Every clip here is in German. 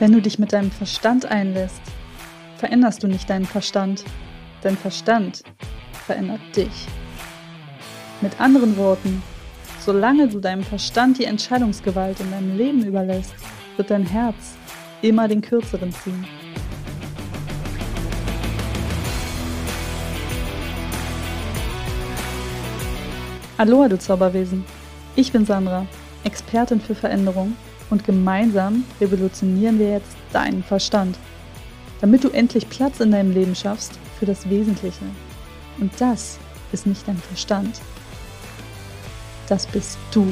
Wenn du dich mit deinem Verstand einlässt, veränderst du nicht deinen Verstand. Dein Verstand verändert dich. Mit anderen Worten, solange du deinem Verstand die Entscheidungsgewalt in deinem Leben überlässt, wird dein Herz immer den kürzeren ziehen. Aloha, du Zauberwesen. Ich bin Sandra, Expertin für Veränderung und gemeinsam revolutionieren wir jetzt deinen Verstand, damit du endlich Platz in deinem Leben schaffst für das Wesentliche. Und das ist nicht dein Verstand. Das bist du.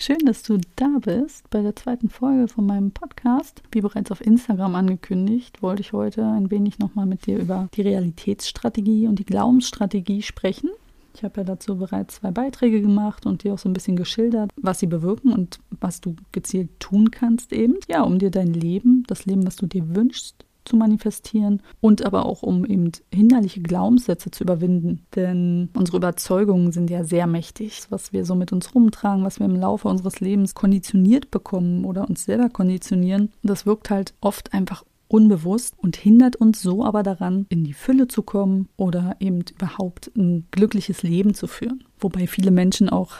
Schön, dass du da bist bei der zweiten Folge von meinem Podcast. Wie bereits auf Instagram angekündigt, wollte ich heute ein wenig nochmal mit dir über die Realitätsstrategie und die Glaubensstrategie sprechen. Ich habe ja dazu bereits zwei Beiträge gemacht und dir auch so ein bisschen geschildert, was sie bewirken und was du gezielt tun kannst eben. Ja, um dir dein Leben, das Leben, was du dir wünschst, zu manifestieren und aber auch um eben hinderliche Glaubenssätze zu überwinden. Denn unsere Überzeugungen sind ja sehr mächtig. Was wir so mit uns rumtragen, was wir im Laufe unseres Lebens konditioniert bekommen oder uns selber konditionieren, das wirkt halt oft einfach unbewusst und hindert uns so aber daran, in die Fülle zu kommen oder eben überhaupt ein glückliches Leben zu führen. Wobei viele Menschen auch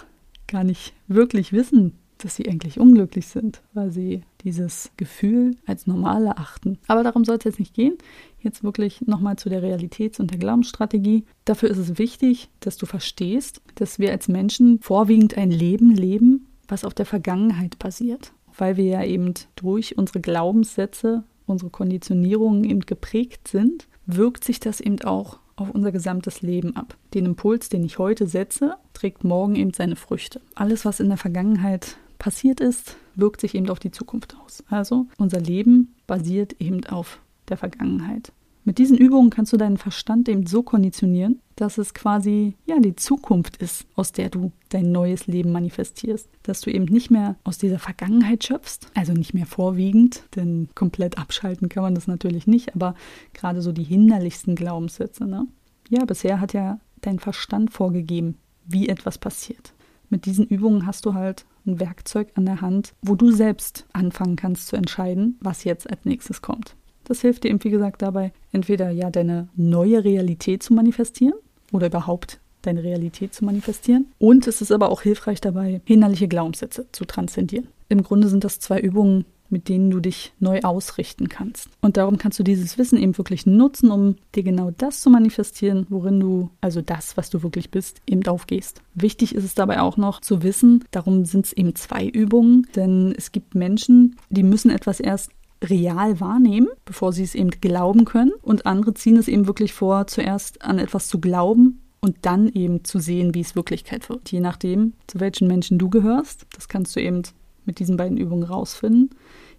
gar nicht wirklich wissen, dass sie eigentlich unglücklich sind, weil sie dieses Gefühl als normal erachten. Aber darum soll es jetzt nicht gehen. Jetzt wirklich nochmal zu der Realitäts- und der Glaubensstrategie. Dafür ist es wichtig, dass du verstehst, dass wir als Menschen vorwiegend ein Leben leben, was auf der Vergangenheit basiert. Weil wir ja eben durch unsere Glaubenssätze, unsere Konditionierungen eben geprägt sind, wirkt sich das eben auch auf unser gesamtes Leben ab. Den Impuls, den ich heute setze, trägt morgen eben seine Früchte. Alles, was in der Vergangenheit passiert ist, wirkt sich eben auf die Zukunft aus. Also unser Leben basiert eben auf der Vergangenheit. Mit diesen Übungen kannst du deinen Verstand eben so konditionieren, dass es quasi ja die Zukunft ist, aus der du dein neues Leben manifestierst. Dass du eben nicht mehr aus dieser Vergangenheit schöpfst, also nicht mehr vorwiegend, denn komplett abschalten kann man das natürlich nicht, aber gerade so die hinderlichsten Glaubenssätze. Ne? Ja, bisher hat ja dein Verstand vorgegeben, wie etwas passiert. Mit diesen Übungen hast du halt ein Werkzeug an der Hand, wo du selbst anfangen kannst zu entscheiden, was jetzt als nächstes kommt. Das hilft dir eben, wie gesagt, dabei, entweder ja deine neue Realität zu manifestieren oder überhaupt deine Realität zu manifestieren. Und es ist aber auch hilfreich dabei, hinderliche Glaubenssätze zu transzendieren. Im Grunde sind das zwei Übungen, mit denen du dich neu ausrichten kannst. Und darum kannst du dieses Wissen eben wirklich nutzen, um dir genau das zu manifestieren, worin du, also das, was du wirklich bist, eben aufgehst. Wichtig ist es dabei auch noch zu wissen, darum sind es eben zwei Übungen, denn es gibt Menschen, die müssen etwas erst real wahrnehmen, bevor sie es eben glauben können. Und andere ziehen es eben wirklich vor, zuerst an etwas zu glauben und dann eben zu sehen, wie es Wirklichkeit wird. Je nachdem, zu welchen Menschen du gehörst, das kannst du eben mit diesen beiden Übungen rausfinden.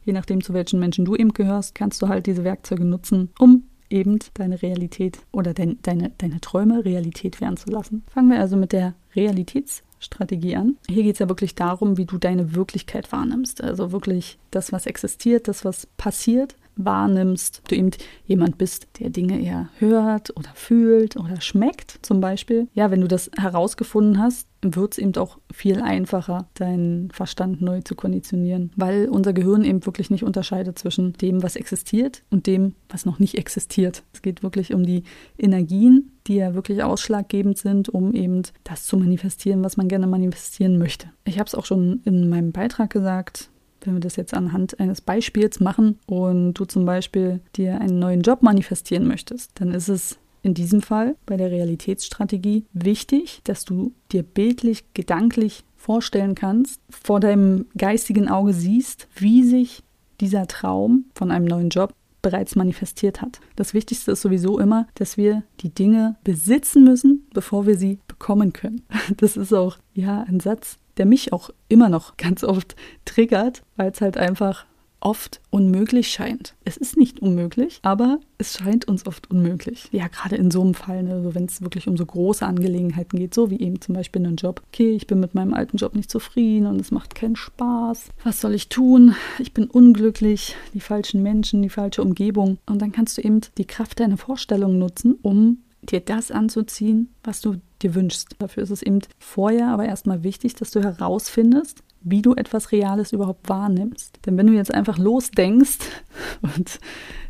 Je nachdem, zu welchen Menschen du eben gehörst, kannst du halt diese Werkzeuge nutzen, um eben deine Realität oder dein, deine, deine Träume Realität werden zu lassen. Fangen wir also mit der Realitätsstrategie an. Hier geht es ja wirklich darum, wie du deine Wirklichkeit wahrnimmst. Also wirklich das, was existiert, das, was passiert, wahrnimmst, du eben jemand bist, der Dinge eher hört oder fühlt oder schmeckt zum Beispiel. Ja, wenn du das herausgefunden hast, wird es eben auch viel einfacher, deinen Verstand neu zu konditionieren, weil unser Gehirn eben wirklich nicht unterscheidet zwischen dem, was existiert und dem, was noch nicht existiert. Es geht wirklich um die Energien, die ja wirklich ausschlaggebend sind, um eben das zu manifestieren, was man gerne manifestieren möchte. Ich habe es auch schon in meinem Beitrag gesagt, wenn wir das jetzt anhand eines Beispiels machen und du zum Beispiel dir einen neuen Job manifestieren möchtest, dann ist es in diesem Fall bei der Realitätsstrategie wichtig, dass du dir bildlich, gedanklich vorstellen kannst, vor deinem geistigen Auge siehst, wie sich dieser Traum von einem neuen Job bereits manifestiert hat. Das Wichtigste ist sowieso immer, dass wir die Dinge besitzen müssen, bevor wir sie bekommen können. Das ist auch ja ein Satz, der mich auch immer noch ganz oft triggert, weil es halt einfach oft unmöglich scheint. Es ist nicht unmöglich, aber es scheint uns oft unmöglich. Ja, gerade in so einem Fall, ne, wenn es wirklich um so große Angelegenheiten geht, so wie eben zum Beispiel einen Job. Okay, ich bin mit meinem alten Job nicht zufrieden und es macht keinen Spaß. Was soll ich tun? Ich bin unglücklich, die falschen Menschen, die falsche Umgebung. Und dann kannst du eben die Kraft deiner Vorstellung nutzen, um dir das anzuziehen, was du dir wünschst. Dafür ist es eben vorher aber erstmal wichtig, dass du herausfindest, wie du etwas Reales überhaupt wahrnimmst. Denn wenn du jetzt einfach losdenkst und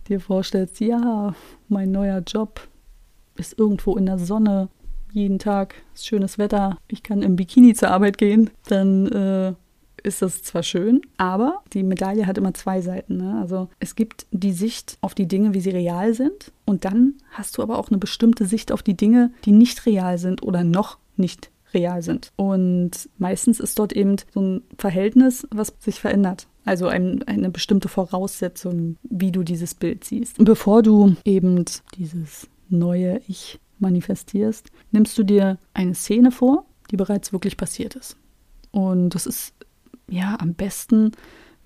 dir vorstellst, ja, mein neuer Job ist irgendwo in der Sonne, jeden Tag ist schönes Wetter, ich kann im Bikini zur Arbeit gehen, dann äh, ist das zwar schön, aber die Medaille hat immer zwei Seiten. Ne? Also es gibt die Sicht auf die Dinge, wie sie real sind, und dann hast du aber auch eine bestimmte Sicht auf die Dinge, die nicht real sind oder noch nicht real sind. Und meistens ist dort eben so ein Verhältnis, was sich verändert. Also ein, eine bestimmte Voraussetzung, wie du dieses Bild siehst. Bevor du eben dieses neue Ich manifestierst, nimmst du dir eine Szene vor, die bereits wirklich passiert ist. Und das ist ja am besten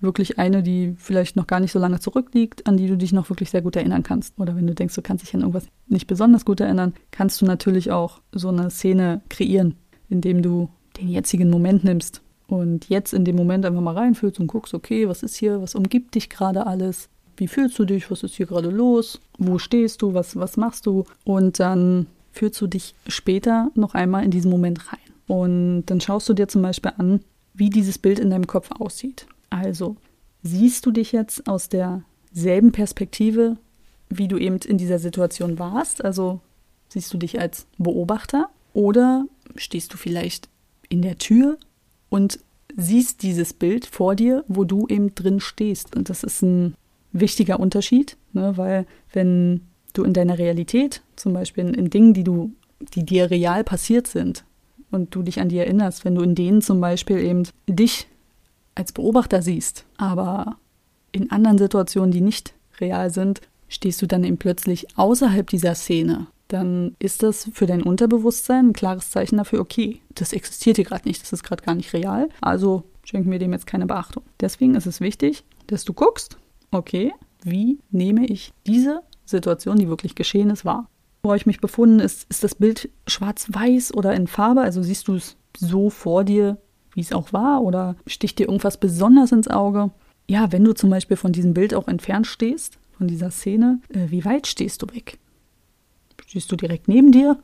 wirklich eine, die vielleicht noch gar nicht so lange zurückliegt, an die du dich noch wirklich sehr gut erinnern kannst. Oder wenn du denkst, du kannst dich an irgendwas nicht besonders gut erinnern, kannst du natürlich auch so eine Szene kreieren, indem du den jetzigen Moment nimmst und jetzt in dem Moment einfach mal reinfühlst und guckst, okay, was ist hier, was umgibt dich gerade alles, wie fühlst du dich, was ist hier gerade los, wo stehst du, was, was machst du und dann führst du dich später noch einmal in diesen Moment rein. Und dann schaust du dir zum Beispiel an, wie dieses Bild in deinem Kopf aussieht. Also, siehst du dich jetzt aus derselben Perspektive, wie du eben in dieser Situation warst? Also, siehst du dich als Beobachter? Oder stehst du vielleicht in der Tür und siehst dieses Bild vor dir, wo du eben drin stehst? Und das ist ein wichtiger Unterschied, ne? weil wenn du in deiner Realität, zum Beispiel in, in Dingen, die du, die dir real passiert sind, und du dich an die erinnerst, wenn du in denen zum Beispiel eben dich als Beobachter siehst, aber in anderen Situationen, die nicht real sind, stehst du dann eben plötzlich außerhalb dieser Szene, dann ist das für dein Unterbewusstsein ein klares Zeichen dafür, okay, das existiert hier gerade nicht, das ist gerade gar nicht real, also schenken wir dem jetzt keine Beachtung. Deswegen ist es wichtig, dass du guckst, okay, wie nehme ich diese Situation, die wirklich geschehen ist, wahr? Wo ich mich befunden ist, ist das Bild schwarz-weiß oder in Farbe? Also siehst du es so vor dir, wie es auch war? Oder sticht dir irgendwas besonders ins Auge? Ja, wenn du zum Beispiel von diesem Bild auch entfernt stehst, von dieser Szene, äh, wie weit stehst du weg? Stehst du direkt neben dir?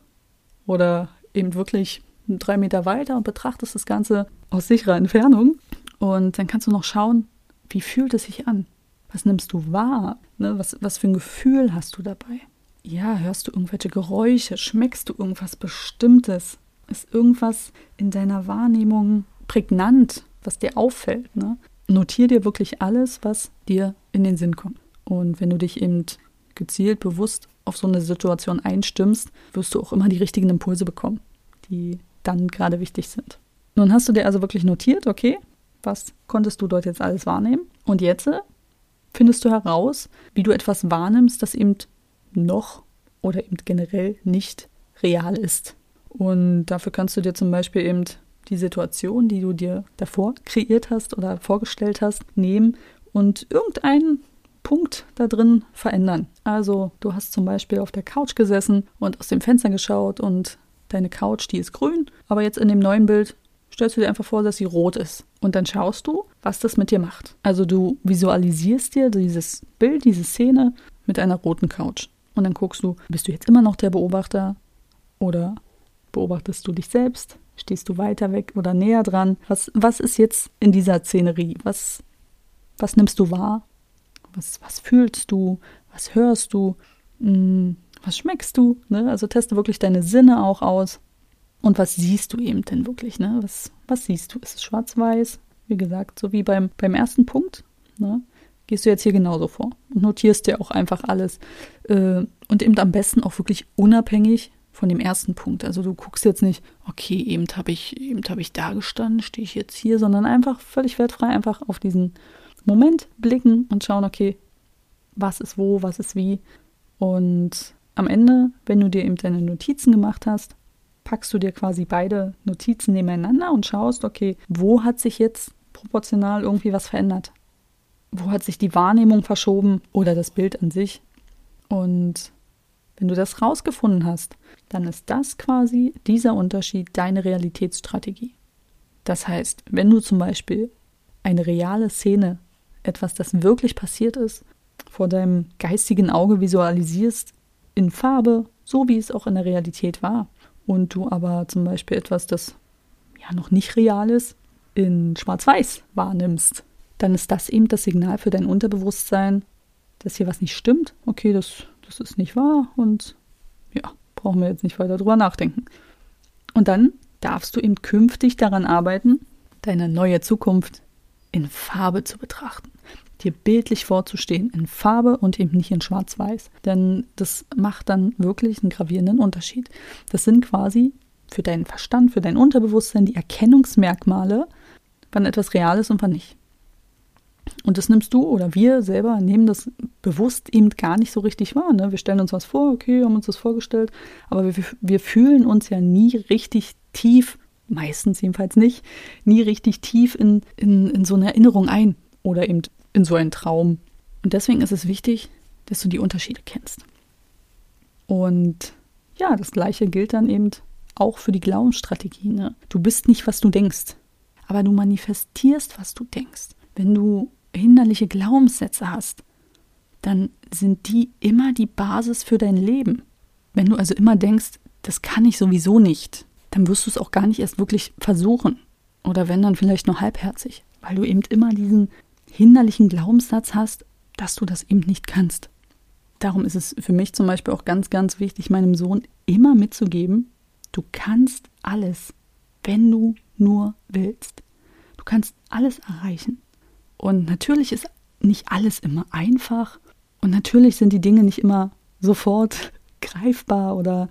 Oder eben wirklich drei Meter weiter und betrachtest das Ganze aus sicherer Entfernung? Und dann kannst du noch schauen, wie fühlt es sich an? Was nimmst du wahr? Ne? Was, was für ein Gefühl hast du dabei? ja, hörst du irgendwelche Geräusche? Schmeckst du irgendwas Bestimmtes? Ist irgendwas in deiner Wahrnehmung prägnant, was dir auffällt? Ne? Notier dir wirklich alles, was dir in den Sinn kommt. Und wenn du dich eben gezielt, bewusst auf so eine Situation einstimmst, wirst du auch immer die richtigen Impulse bekommen, die dann gerade wichtig sind. Nun hast du dir also wirklich notiert, okay, was konntest du dort jetzt alles wahrnehmen? Und jetzt findest du heraus, wie du etwas wahrnimmst, das eben noch oder eben generell nicht real ist. Und dafür kannst du dir zum Beispiel eben die Situation, die du dir davor kreiert hast oder vorgestellt hast, nehmen und irgendeinen Punkt da drin verändern. Also du hast zum Beispiel auf der Couch gesessen und aus dem Fenster geschaut und deine Couch, die ist grün, aber jetzt in dem neuen Bild stellst du dir einfach vor, dass sie rot ist. Und dann schaust du, was das mit dir macht. Also du visualisierst dir dieses Bild, diese Szene mit einer roten Couch. Und dann guckst du, bist du jetzt immer noch der Beobachter oder beobachtest du dich selbst? Stehst du weiter weg oder näher dran? Was, was ist jetzt in dieser Szenerie? Was, was nimmst du wahr? Was, was fühlst du? Was hörst du? Hm, was schmeckst du? Ne? Also teste wirklich deine Sinne auch aus. Und was siehst du eben denn wirklich? Ne? Was, was siehst du? Ist es schwarz-weiß? Wie gesagt, so wie beim, beim ersten Punkt. Ne? gehst du jetzt hier genauso vor und notierst dir auch einfach alles. Äh, und eben am besten auch wirklich unabhängig von dem ersten Punkt. Also du guckst jetzt nicht, okay, eben habe ich, eben habe ich da gestanden, stehe ich jetzt hier, sondern einfach völlig wertfrei einfach auf diesen Moment blicken und schauen, okay, was ist wo, was ist wie. Und am Ende, wenn du dir eben deine Notizen gemacht hast, packst du dir quasi beide Notizen nebeneinander und schaust, okay, wo hat sich jetzt proportional irgendwie was verändert? wo hat sich die Wahrnehmung verschoben oder das Bild an sich. Und wenn du das rausgefunden hast, dann ist das quasi dieser Unterschied deine Realitätsstrategie. Das heißt, wenn du zum Beispiel eine reale Szene, etwas, das wirklich passiert ist, vor deinem geistigen Auge visualisierst, in Farbe, so wie es auch in der Realität war, und du aber zum Beispiel etwas, das ja noch nicht real ist, in Schwarz-Weiß wahrnimmst, dann ist das eben das Signal für dein Unterbewusstsein, dass hier was nicht stimmt. Okay, das, das ist nicht wahr und ja, brauchen wir jetzt nicht weiter drüber nachdenken. Und dann darfst du eben künftig daran arbeiten, deine neue Zukunft in Farbe zu betrachten. Dir bildlich vorzustehen in Farbe und eben nicht in Schwarz-Weiß. Denn das macht dann wirklich einen gravierenden Unterschied. Das sind quasi für deinen Verstand, für dein Unterbewusstsein die Erkennungsmerkmale, wann etwas real ist und wann nicht. Und das nimmst du oder wir selber nehmen das bewusst eben gar nicht so richtig wahr. Ne? Wir stellen uns was vor, okay, haben uns das vorgestellt, aber wir, wir fühlen uns ja nie richtig tief, meistens jedenfalls nicht, nie richtig tief in, in, in so eine Erinnerung ein oder eben in so einen Traum. Und deswegen ist es wichtig, dass du die Unterschiede kennst. Und ja, das gleiche gilt dann eben auch für die Glaubensstrategie. Ne? Du bist nicht, was du denkst, aber du manifestierst, was du denkst. Wenn du hinderliche Glaubenssätze hast, dann sind die immer die Basis für dein Leben. Wenn du also immer denkst, das kann ich sowieso nicht, dann wirst du es auch gar nicht erst wirklich versuchen. Oder wenn dann vielleicht nur halbherzig, weil du eben immer diesen hinderlichen Glaubenssatz hast, dass du das eben nicht kannst. Darum ist es für mich zum Beispiel auch ganz, ganz wichtig, meinem Sohn immer mitzugeben, du kannst alles, wenn du nur willst. Du kannst alles erreichen. Und natürlich ist nicht alles immer einfach. Und natürlich sind die Dinge nicht immer sofort greifbar oder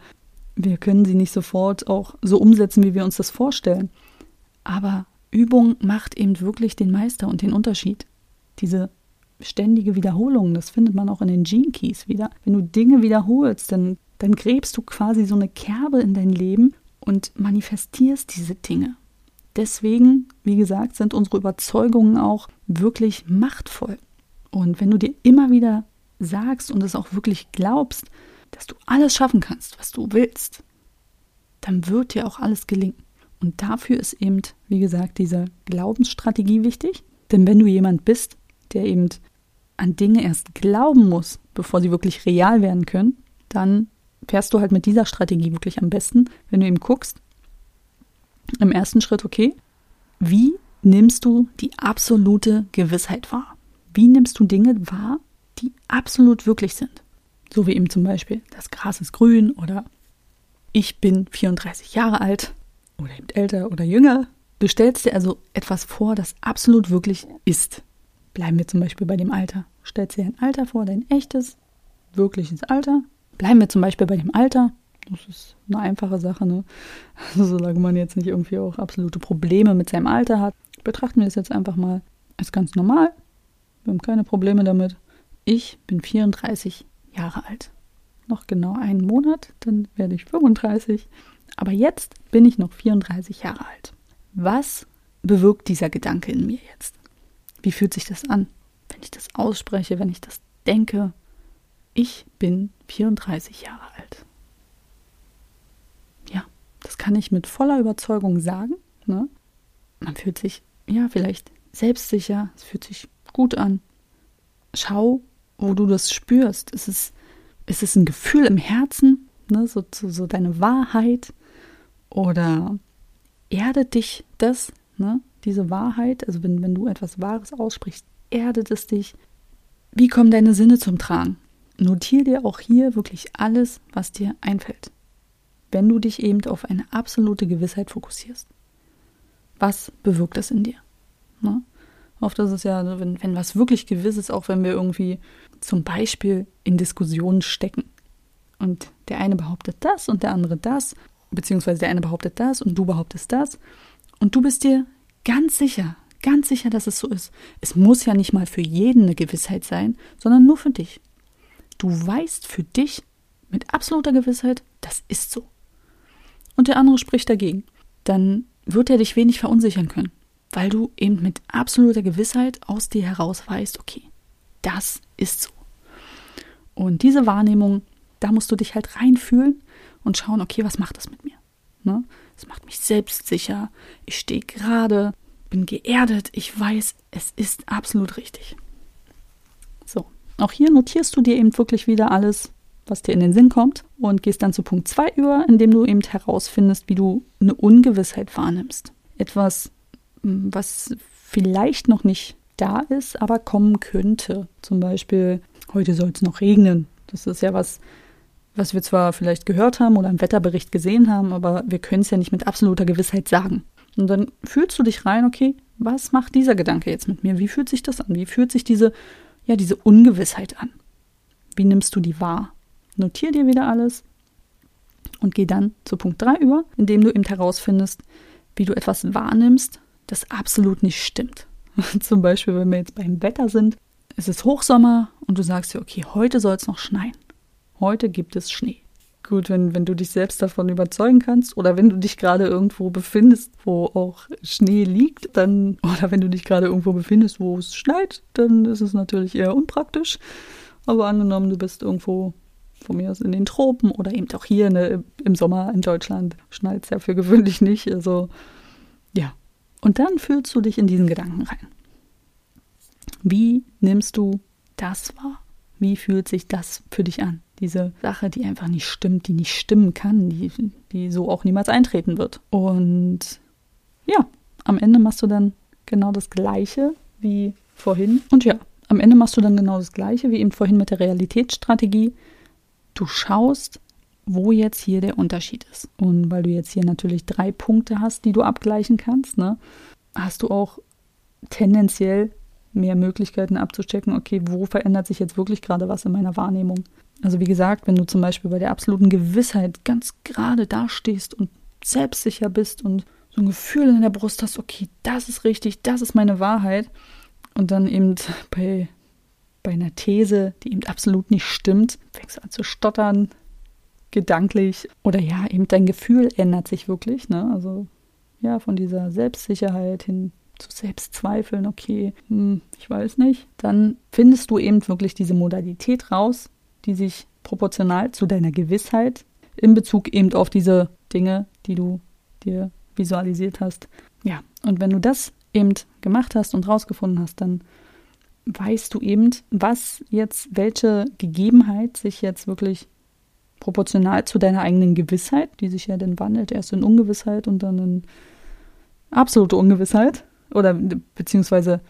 wir können sie nicht sofort auch so umsetzen, wie wir uns das vorstellen. Aber Übung macht eben wirklich den Meister und den Unterschied. Diese ständige Wiederholung, das findet man auch in den Gene Keys wieder. Wenn du Dinge wiederholst, dann, dann gräbst du quasi so eine Kerbe in dein Leben und manifestierst diese Dinge. Deswegen, wie gesagt, sind unsere Überzeugungen auch wirklich machtvoll. Und wenn du dir immer wieder sagst und es auch wirklich glaubst, dass du alles schaffen kannst, was du willst, dann wird dir auch alles gelingen. Und dafür ist eben, wie gesagt, diese Glaubensstrategie wichtig. Denn wenn du jemand bist, der eben an Dinge erst glauben muss, bevor sie wirklich real werden können, dann fährst du halt mit dieser Strategie wirklich am besten, wenn du eben guckst, im ersten Schritt, okay, wie nimmst du die absolute Gewissheit wahr? Wie nimmst du Dinge wahr, die absolut wirklich sind? So wie eben zum Beispiel, das Gras ist grün oder ich bin 34 Jahre alt oder eben älter oder jünger. Du stellst dir also etwas vor, das absolut wirklich ist. Bleiben wir zum Beispiel bei dem Alter. Stellst dir ein Alter vor, dein echtes, wirkliches Alter. Bleiben wir zum Beispiel bei dem Alter. Das ist eine einfache Sache, ne? Also, solange man jetzt nicht irgendwie auch absolute Probleme mit seinem Alter hat, betrachten wir es jetzt einfach mal als ganz normal. Wir haben keine Probleme damit. Ich bin 34 Jahre alt. Noch genau einen Monat, dann werde ich 35. Aber jetzt bin ich noch 34 Jahre alt. Was bewirkt dieser Gedanke in mir jetzt? Wie fühlt sich das an, wenn ich das ausspreche, wenn ich das denke? Ich bin 34 Jahre alt. Ja, das kann ich mit voller Überzeugung sagen. Ne? Man fühlt sich, ja, vielleicht selbstsicher, es fühlt sich gut an. Schau, wo du das spürst. Ist es, ist es ein Gefühl im Herzen, ne? so, so, so deine Wahrheit? Oder erdet dich das, ne? diese Wahrheit? Also wenn, wenn du etwas Wahres aussprichst, erdet es dich. Wie kommen deine Sinne zum Tragen? Notier dir auch hier wirklich alles, was dir einfällt. Wenn du dich eben auf eine absolute Gewissheit fokussierst. Was bewirkt das in dir? Ne? Oft ist es ja, wenn, wenn was wirklich gewiss ist, auch wenn wir irgendwie zum Beispiel in Diskussionen stecken. Und der eine behauptet das und der andere das, beziehungsweise der eine behauptet das und du behauptest das. Und du bist dir ganz sicher, ganz sicher, dass es so ist. Es muss ja nicht mal für jeden eine Gewissheit sein, sondern nur für dich. Du weißt für dich mit absoluter Gewissheit, das ist so. Und der andere spricht dagegen. Dann wird er dich wenig verunsichern können weil du eben mit absoluter Gewissheit aus dir heraus weißt, okay, das ist so. Und diese Wahrnehmung, da musst du dich halt reinfühlen und schauen, okay, was macht das mit mir? Ne? Es macht mich selbstsicher, ich stehe gerade, bin geerdet, ich weiß, es ist absolut richtig. So, auch hier notierst du dir eben wirklich wieder alles, was dir in den Sinn kommt und gehst dann zu Punkt 2 über, indem du eben herausfindest, wie du eine Ungewissheit wahrnimmst. Etwas, was vielleicht noch nicht da ist, aber kommen könnte. Zum Beispiel, heute soll es noch regnen. Das ist ja was, was wir zwar vielleicht gehört haben oder im Wetterbericht gesehen haben, aber wir können es ja nicht mit absoluter Gewissheit sagen. Und dann fühlst du dich rein, okay, was macht dieser Gedanke jetzt mit mir? Wie fühlt sich das an? Wie fühlt sich diese, ja, diese Ungewissheit an? Wie nimmst du die wahr? Notier dir wieder alles und geh dann zu Punkt 3 über, indem du eben herausfindest, wie du etwas wahrnimmst, das absolut nicht stimmt. Zum Beispiel, wenn wir jetzt beim Wetter sind, es ist Hochsommer und du sagst dir, okay, heute soll es noch schneien. Heute gibt es Schnee. Gut, wenn, wenn du dich selbst davon überzeugen kannst oder wenn du dich gerade irgendwo befindest, wo auch Schnee liegt, dann, oder wenn du dich gerade irgendwo befindest, wo es schneit, dann ist es natürlich eher unpraktisch. Aber angenommen, du bist irgendwo von mir aus in den Tropen oder eben auch hier ne, im Sommer in Deutschland, schneit es ja für gewöhnlich nicht. Also ja. Und dann fühlst du dich in diesen Gedanken rein. Wie nimmst du das wahr? Wie fühlt sich das für dich an? Diese Sache, die einfach nicht stimmt, die nicht stimmen kann, die, die so auch niemals eintreten wird. Und ja, am Ende machst du dann genau das Gleiche wie vorhin. Und ja, am Ende machst du dann genau das Gleiche wie eben vorhin mit der Realitätsstrategie. Du schaust, wo jetzt hier der Unterschied ist. Und weil du jetzt hier natürlich drei Punkte hast, die du abgleichen kannst, ne, hast du auch tendenziell mehr Möglichkeiten abzuchecken, okay, wo verändert sich jetzt wirklich gerade was in meiner Wahrnehmung. Also wie gesagt, wenn du zum Beispiel bei der absoluten Gewissheit ganz gerade dastehst und selbstsicher bist und so ein Gefühl in der Brust hast, okay, das ist richtig, das ist meine Wahrheit, und dann eben bei, bei einer These, die eben absolut nicht stimmt, fängst du an zu stottern, gedanklich, oder ja, eben dein Gefühl ändert sich wirklich, ne? Also ja, von dieser Selbstsicherheit hin zu Selbstzweifeln, okay, hm, ich weiß nicht, dann findest du eben wirklich diese Modalität raus, die sich proportional zu deiner Gewissheit in Bezug eben auf diese Dinge, die du dir visualisiert hast. Ja, und wenn du das eben gemacht hast und rausgefunden hast, dann weißt du eben, was jetzt, welche Gegebenheit sich jetzt wirklich proportional zu deiner eigenen Gewissheit, die sich ja dann wandelt, erst in Ungewissheit und dann in absolute Ungewissheit, oder beziehungsweise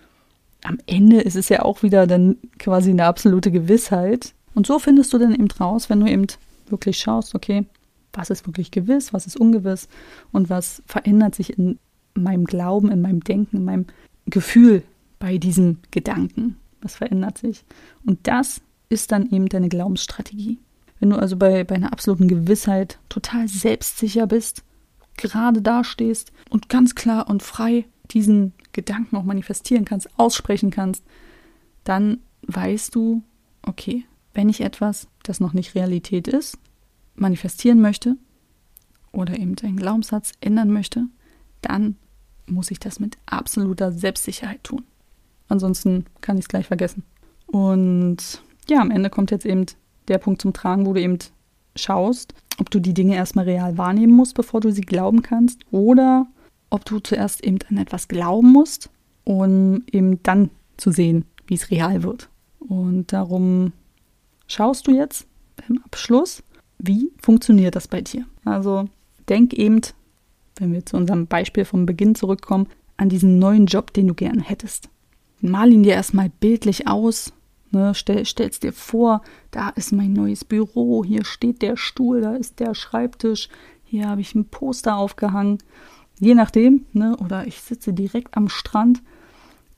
am Ende ist es ja auch wieder dann quasi eine absolute Gewissheit. Und so findest du dann eben raus, wenn du eben wirklich schaust, okay, was ist wirklich gewiss, was ist ungewiss und was verändert sich in meinem Glauben, in meinem Denken, in meinem Gefühl bei diesem Gedanken. Was verändert sich? Und das ist dann eben deine Glaubensstrategie. Wenn du also bei, bei einer absoluten Gewissheit total selbstsicher bist, gerade dastehst und ganz klar und frei diesen Gedanken auch manifestieren kannst, aussprechen kannst, dann weißt du, okay, wenn ich etwas, das noch nicht Realität ist, manifestieren möchte oder eben einen Glaubenssatz ändern möchte, dann muss ich das mit absoluter Selbstsicherheit tun. Ansonsten kann ich es gleich vergessen. Und ja, am Ende kommt jetzt eben der Punkt zum Tragen, wo du eben schaust, ob du die Dinge erstmal real wahrnehmen musst, bevor du sie glauben kannst, oder ob du zuerst eben an etwas glauben musst, um eben dann zu sehen, wie es real wird. Und darum schaust du jetzt im Abschluss, wie funktioniert das bei dir. Also denk eben, wenn wir zu unserem Beispiel vom Beginn zurückkommen, an diesen neuen Job, den du gern hättest. Mal ihn dir erstmal bildlich aus. Ne, stell, stellst dir vor, da ist mein neues Büro, hier steht der Stuhl, da ist der Schreibtisch, hier habe ich ein Poster aufgehangen Je nachdem, ne, oder ich sitze direkt am Strand,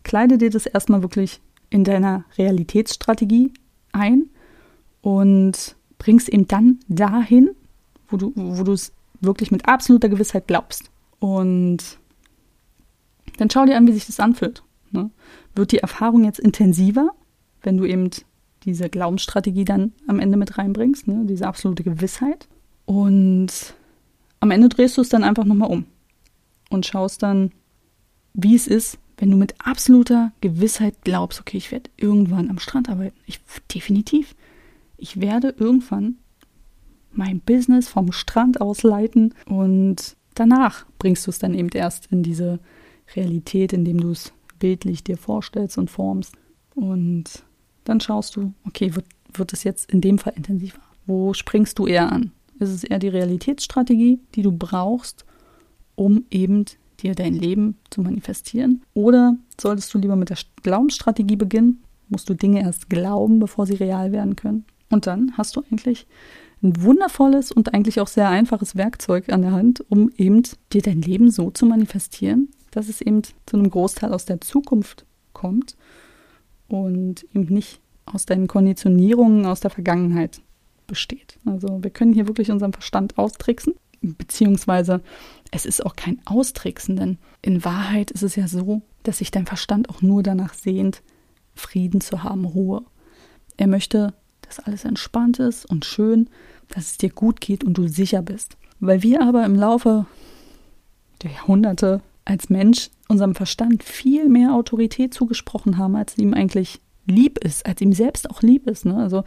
kleide dir das erstmal wirklich in deiner Realitätsstrategie ein und bringst eben dann dahin, wo du, wo du es wirklich mit absoluter Gewissheit glaubst. Und dann schau dir an, wie sich das anfühlt. Ne? Wird die Erfahrung jetzt intensiver, wenn du eben diese Glaubensstrategie dann am Ende mit reinbringst, ne? diese absolute Gewissheit. Und am Ende drehst du es dann einfach nochmal um und schaust dann, wie es ist, wenn du mit absoluter Gewissheit glaubst, okay, ich werde irgendwann am Strand arbeiten. Ich definitiv. Ich werde irgendwann mein Business vom Strand aus leiten und danach bringst du es dann eben erst in diese Realität, indem du es bildlich dir vorstellst und formst. Und dann schaust du, okay, wird, wird es jetzt in dem Fall intensiver? Wo springst du eher an? Ist es eher die Realitätsstrategie, die du brauchst, um eben dir dein Leben zu manifestieren? Oder solltest du lieber mit der Glaubensstrategie beginnen? Musst du Dinge erst glauben, bevor sie real werden können? Und dann hast du eigentlich ein wundervolles und eigentlich auch sehr einfaches Werkzeug an der Hand, um eben dir dein Leben so zu manifestieren, dass es eben zu einem Großteil aus der Zukunft kommt und eben nicht aus deinen Konditionierungen aus der Vergangenheit besteht. Also wir können hier wirklich unseren Verstand austricksen, beziehungsweise es ist auch kein Austricksen, denn in Wahrheit ist es ja so, dass sich dein Verstand auch nur danach sehnt, Frieden zu haben, Ruhe. Er möchte, dass alles entspannt ist und schön, dass es dir gut geht und du sicher bist. Weil wir aber im Laufe der Jahrhunderte als Mensch unserem Verstand viel mehr Autorität zugesprochen haben, als ihm eigentlich lieb ist, als ihm selbst auch lieb ist. Ne? Also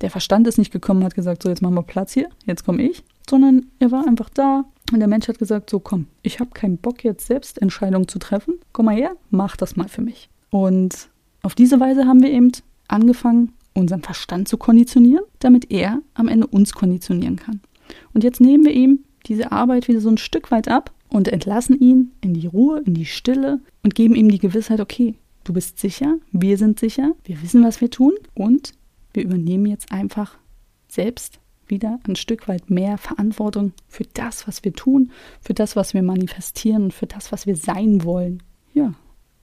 der Verstand ist nicht gekommen hat gesagt, so jetzt machen wir Platz hier, jetzt komme ich, sondern er war einfach da und der Mensch hat gesagt, so komm, ich habe keinen Bock jetzt selbst Entscheidungen zu treffen, komm mal her, mach das mal für mich. Und auf diese Weise haben wir eben angefangen, unseren Verstand zu konditionieren, damit er am Ende uns konditionieren kann. Und jetzt nehmen wir ihm diese Arbeit wieder so ein Stück weit ab und entlassen ihn in die Ruhe, in die Stille und geben ihm die Gewissheit, okay, du bist sicher, wir sind sicher, wir wissen, was wir tun und wir übernehmen jetzt einfach selbst wieder ein Stück weit mehr Verantwortung für das, was wir tun, für das, was wir manifestieren für das, was wir sein wollen. Ja,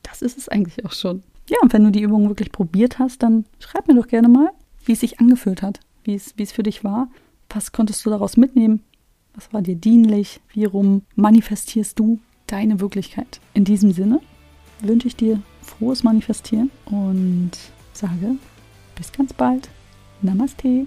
das ist es eigentlich auch schon. Ja, und wenn du die Übung wirklich probiert hast, dann schreib mir doch gerne mal, wie es sich angefühlt hat, wie es, wie es für dich war. Was konntest du daraus mitnehmen? Was war dir dienlich? Wie rum manifestierst du deine Wirklichkeit? In diesem Sinne wünsche ich dir frohes Manifestieren und sage bis ganz bald. Namaste.